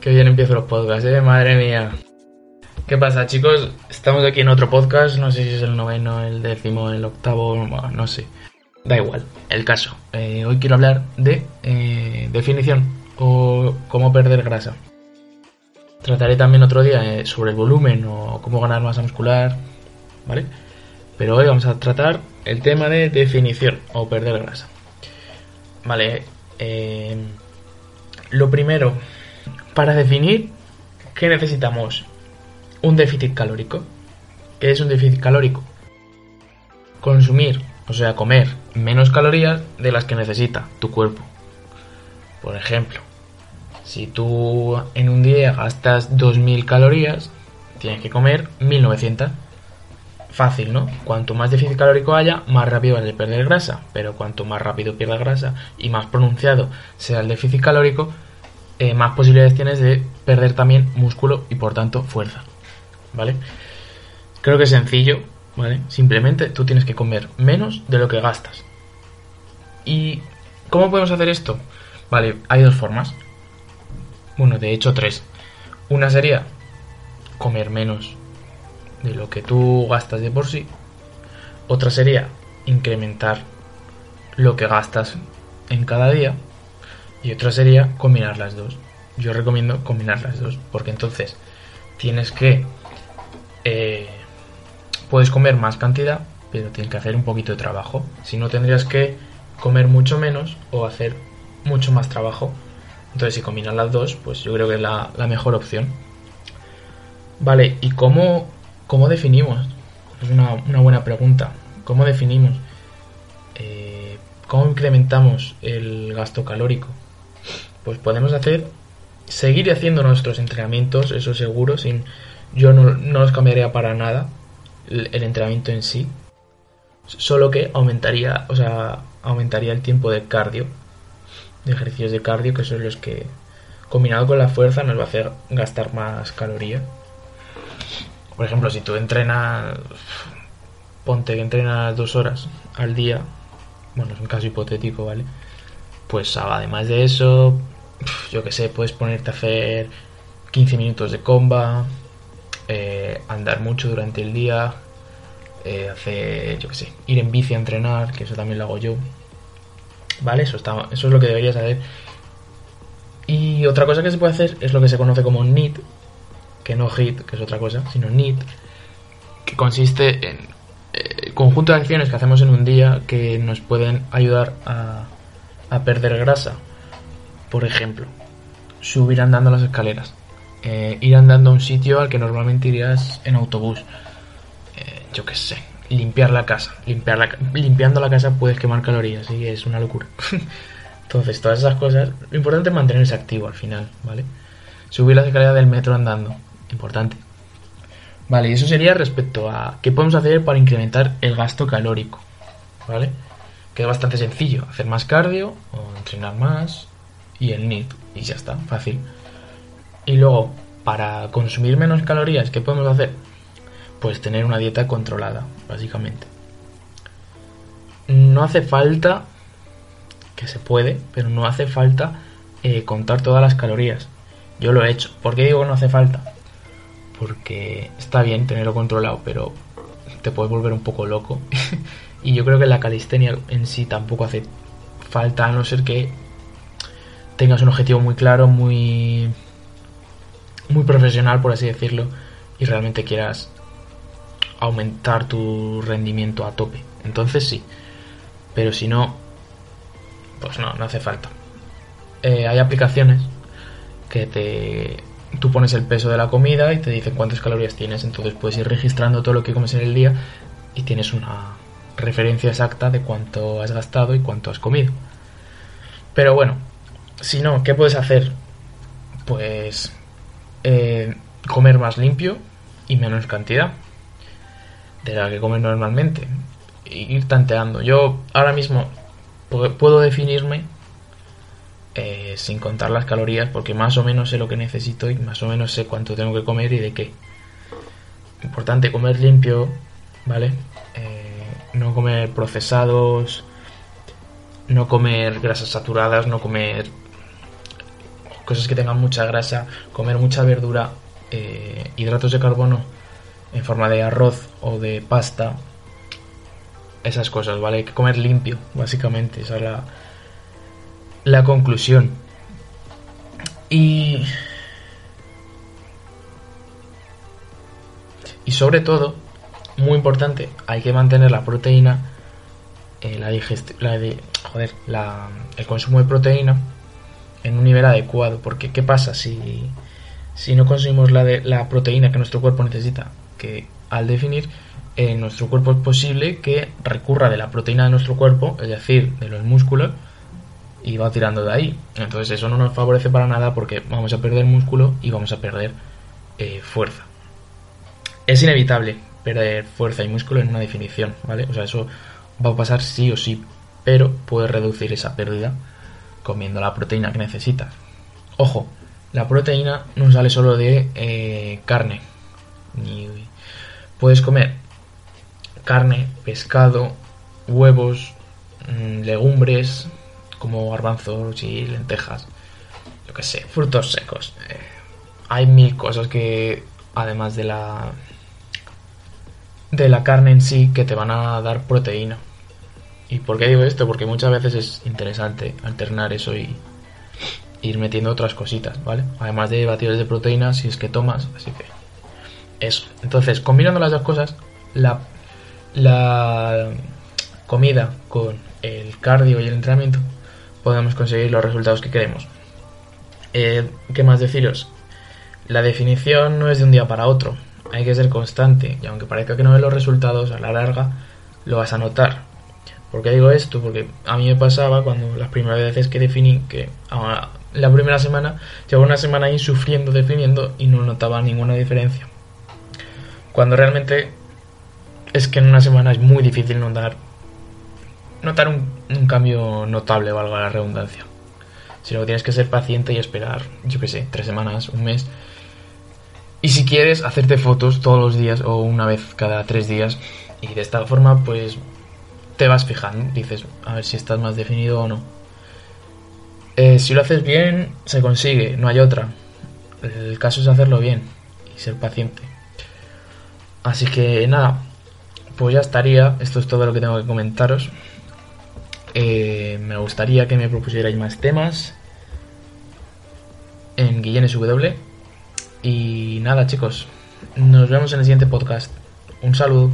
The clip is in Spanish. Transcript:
Qué bien empiezo los podcasts, eh, madre mía. ¿Qué pasa, chicos? Estamos aquí en otro podcast. No sé si es el noveno, el décimo, el octavo, no sé. Da igual, el caso. Eh, hoy quiero hablar de eh, definición o cómo perder grasa. Trataré también otro día eh, sobre el volumen o cómo ganar masa muscular, ¿vale? Pero hoy vamos a tratar el tema de definición o perder grasa. Vale, lo primero, para definir, ¿qué necesitamos? Un déficit calórico. ¿Qué es un déficit calórico? Consumir, o sea, comer menos calorías de las que necesita tu cuerpo. Por ejemplo, si tú en un día gastas 2000 calorías, tienes que comer 1900. Fácil, ¿no? Cuanto más déficit calórico haya, más rápido vas a perder grasa. Pero cuanto más rápido pierdas grasa y más pronunciado sea el déficit calórico, eh, más posibilidades tienes de perder también músculo y por tanto fuerza. ¿Vale? Creo que es sencillo, ¿vale? Simplemente tú tienes que comer menos de lo que gastas. ¿Y cómo podemos hacer esto? Vale, hay dos formas. Bueno, de hecho tres. Una sería comer menos de lo que tú gastas de por sí. Otra sería incrementar lo que gastas en cada día. Y otra sería combinar las dos. Yo recomiendo combinar las dos, porque entonces tienes que... Eh, puedes comer más cantidad, pero tienes que hacer un poquito de trabajo. Si no, tendrías que comer mucho menos o hacer mucho más trabajo. Entonces, si combinas las dos, pues yo creo que es la, mejor opción. Vale, ¿y cómo, cómo definimos? Es una, buena pregunta. ¿Cómo definimos? Eh, ¿Cómo incrementamos el gasto calórico? Pues podemos hacer, seguir haciendo nuestros entrenamientos, eso seguro, sin, yo no, no los cambiaría para nada, el entrenamiento en sí, solo que aumentaría, o sea, aumentaría el tiempo de cardio, de ejercicios de cardio, que son los que, combinado con la fuerza, nos va a hacer gastar más calorías. Por ejemplo, si tú entrenas, ponte que entrenas dos horas al día, bueno, es un caso hipotético, ¿vale? Pues además de eso, yo que sé, puedes ponerte a hacer 15 minutos de comba, eh, andar mucho durante el día, eh, hacer, yo que sé, ir en bici a entrenar, que eso también lo hago yo. ¿Vale? Eso, está, eso es lo que deberías saber. Y otra cosa que se puede hacer es lo que se conoce como NEAT, que no HIT, que es otra cosa, sino NEAT, que consiste en eh, conjunto de acciones que hacemos en un día que nos pueden ayudar a, a perder grasa. Por ejemplo, subir andando las escaleras, eh, ir andando a un sitio al que normalmente irías en autobús, yo qué sé, limpiar la casa. Limpiar la, limpiando la casa puedes quemar calorías, y es una locura. Entonces, todas esas cosas, lo importante es mantenerse activo al final, ¿vale? Subir la escalera del metro andando, importante. Vale, y eso sería respecto a qué podemos hacer para incrementar el gasto calórico, ¿vale? Que es bastante sencillo, hacer más cardio o entrenar más y el NIT, y ya está, fácil. Y luego, para consumir menos calorías, ¿qué podemos hacer? pues tener una dieta controlada, básicamente. No hace falta, que se puede, pero no hace falta eh, contar todas las calorías. Yo lo he hecho. ¿Por qué digo que no hace falta? Porque está bien tenerlo controlado, pero te puedes volver un poco loco. y yo creo que la calistenia en sí tampoco hace falta, a no ser que tengas un objetivo muy claro, muy muy profesional, por así decirlo, y realmente quieras aumentar tu rendimiento a tope. Entonces sí. Pero si no, pues no, no hace falta. Eh, hay aplicaciones que te... Tú pones el peso de la comida y te dicen cuántas calorías tienes. Entonces puedes ir registrando todo lo que comes en el día y tienes una referencia exacta de cuánto has gastado y cuánto has comido. Pero bueno, si no, ¿qué puedes hacer? Pues eh, comer más limpio y menos cantidad de la que comes normalmente. ir tanteando. Yo ahora mismo puedo definirme eh, sin contar las calorías porque más o menos sé lo que necesito y más o menos sé cuánto tengo que comer y de qué. Importante comer limpio, ¿vale? Eh, no comer procesados, no comer grasas saturadas, no comer cosas que tengan mucha grasa, comer mucha verdura, eh, hidratos de carbono en forma de arroz o de pasta, esas cosas, ¿vale? Hay que comer limpio, básicamente, esa es la, la conclusión. Y... Y sobre todo, muy importante, hay que mantener la proteína, eh, la la de, joder, la, el consumo de proteína en un nivel adecuado, porque ¿qué pasa si, si no consumimos la, de, la proteína que nuestro cuerpo necesita? Que al definir, en nuestro cuerpo es posible que recurra de la proteína de nuestro cuerpo, es decir, de los músculos, y va tirando de ahí. Entonces eso no nos favorece para nada porque vamos a perder músculo y vamos a perder eh, fuerza. Es inevitable perder fuerza y músculo en una definición, ¿vale? O sea, eso va a pasar sí o sí, pero puedes reducir esa pérdida comiendo la proteína que necesitas. Ojo, la proteína no sale solo de eh, carne. Puedes comer carne, pescado, huevos, mm, legumbres como garbanzos y lentejas, yo que sé, frutos secos. Eh, hay mil cosas que, además de la de la carne en sí, que te van a dar proteína. ¿Y por qué digo esto? Porque muchas veces es interesante alternar eso y ir metiendo otras cositas, ¿vale? Además de batidos de proteína, si es que tomas, así que eso. Entonces, combinando las dos cosas, la, la comida con el cardio y el entrenamiento, podemos conseguir los resultados que queremos. Eh, ¿Qué más deciros? La definición no es de un día para otro, hay que ser constante y aunque parezca que no ve los resultados, a la larga lo vas a notar. ¿Por qué digo esto? Porque a mí me pasaba cuando las primeras veces que definí que la primera semana llevaba una semana ahí sufriendo, definiendo y no notaba ninguna diferencia. Cuando realmente es que en una semana es muy difícil notar, notar un, cambio notable, valga la redundancia. Sino que tienes que ser paciente y esperar, yo qué sé, tres semanas, un mes. Y si quieres, hacerte fotos todos los días o una vez cada tres días. Y de esta forma, pues te vas fijando, dices, a ver si estás más definido o no. Eh, si lo haces bien, se consigue, no hay otra. El caso es hacerlo bien y ser paciente. Así que nada, pues ya estaría. Esto es todo lo que tengo que comentaros. Eh, me gustaría que me propusierais más temas en Guillenes W. Y nada, chicos, nos vemos en el siguiente podcast. Un saludo.